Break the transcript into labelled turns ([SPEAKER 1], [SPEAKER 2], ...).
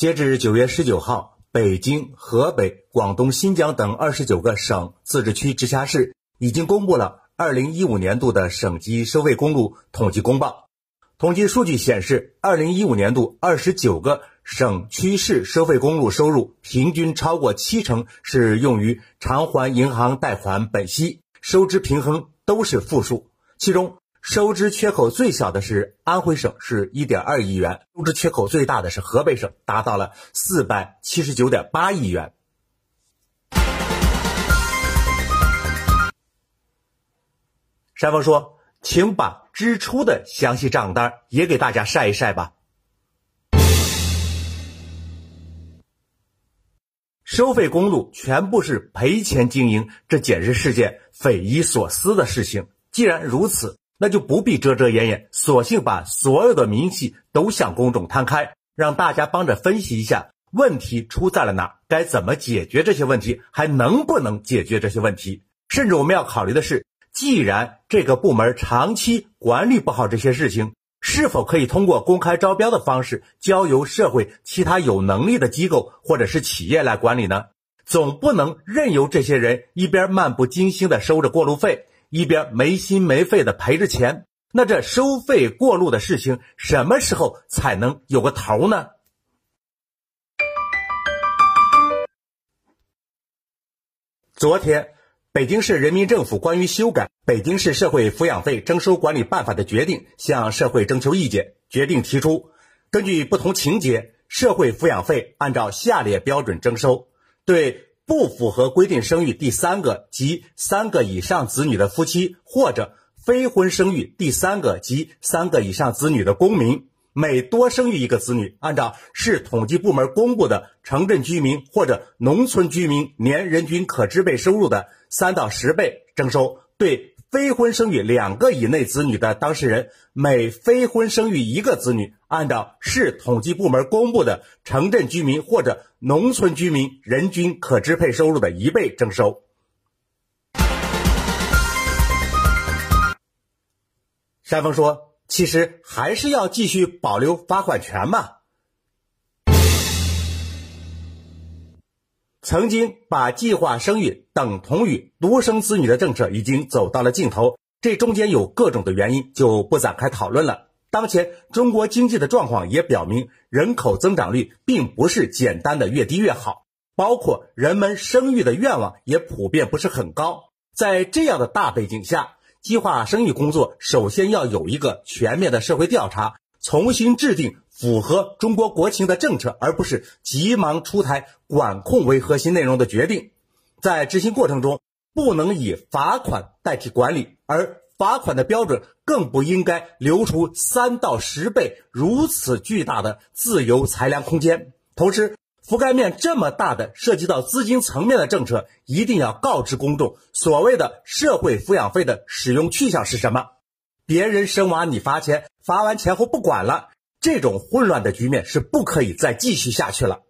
[SPEAKER 1] 截至九月十九号，北京、河北、广东、新疆等二十九个省、自治区、直辖市已经公布了二零一五年度的省级收费公路统计公报。统计数据显示，二零一五年度二十九个省区市收费公路收入平均超过七成是用于偿还银行贷款本息，收支平衡都是负数，其中。收支缺口最小的是安徽省，是一点二亿元；收支缺口最大的是河北省，达到了四百七十九点八亿元。山峰说：“请把支出的详细账单也给大家晒一晒吧。”收费公路全部是赔钱经营，这简直是件匪夷所思的事情。既然如此，那就不必遮遮掩掩，索性把所有的明细都向公众摊开，让大家帮着分析一下问题出在了哪，该怎么解决这些问题，还能不能解决这些问题？甚至我们要考虑的是，既然这个部门长期管理不好这些事情，是否可以通过公开招标的方式，交由社会其他有能力的机构或者是企业来管理呢？总不能任由这些人一边漫不经心地收着过路费。一边没心没肺的赔着钱，那这收费过路的事情什么时候才能有个头呢？昨天，北京市人民政府关于修改《北京市社会抚养费征收管理办法》的决定向社会征求意见，决定提出，根据不同情节，社会抚养费按照下列标准征收：对。不符合规定生育第三个及三个以上子女的夫妻，或者非婚生育第三个及三个以上子女的公民，每多生育一个子女，按照市统计部门公布的城镇居民或者农村居民年人均可支配收入的三到十倍征收。对。非婚生育两个以内子女的当事人，每非婚生育一个子女，按照市统计部门公布的城镇居民或者农村居民人均可支配收入的一倍征收。山峰说：“其实还是要继续保留罚款权嘛。”曾经把计划生育等同于独生子女的政策已经走到了尽头，这中间有各种的原因，就不展开讨论了。当前中国经济的状况也表明，人口增长率并不是简单的越低越好，包括人们生育的愿望也普遍不是很高。在这样的大背景下，计划生育工作首先要有一个全面的社会调查，重新制定。符合中国国情的政策，而不是急忙出台管控为核心内容的决定，在执行过程中不能以罚款代替管理，而罚款的标准更不应该留出三到十倍如此巨大的自由裁量空间。同时，覆盖面这么大的涉及到资金层面的政策，一定要告知公众，所谓的社会抚养费的使用去向是什么。别人生娃你罚钱，罚完钱后不管了。这种混乱的局面是不可以再继续下去了。